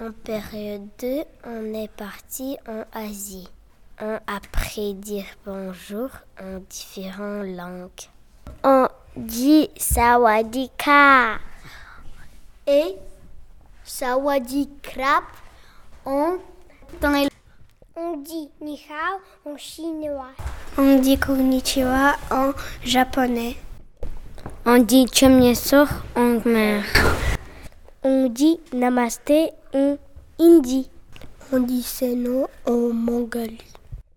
En période 2, on est parti en Asie. On a appris à dire bonjour en différentes langues. On dit sawadika et sawadikrap en. On dit ni hao en chinois. On dit konnichiwa en japonais. On dit chumyesur en khmer. On dit namasté en hindi. On dit seno en mongolie.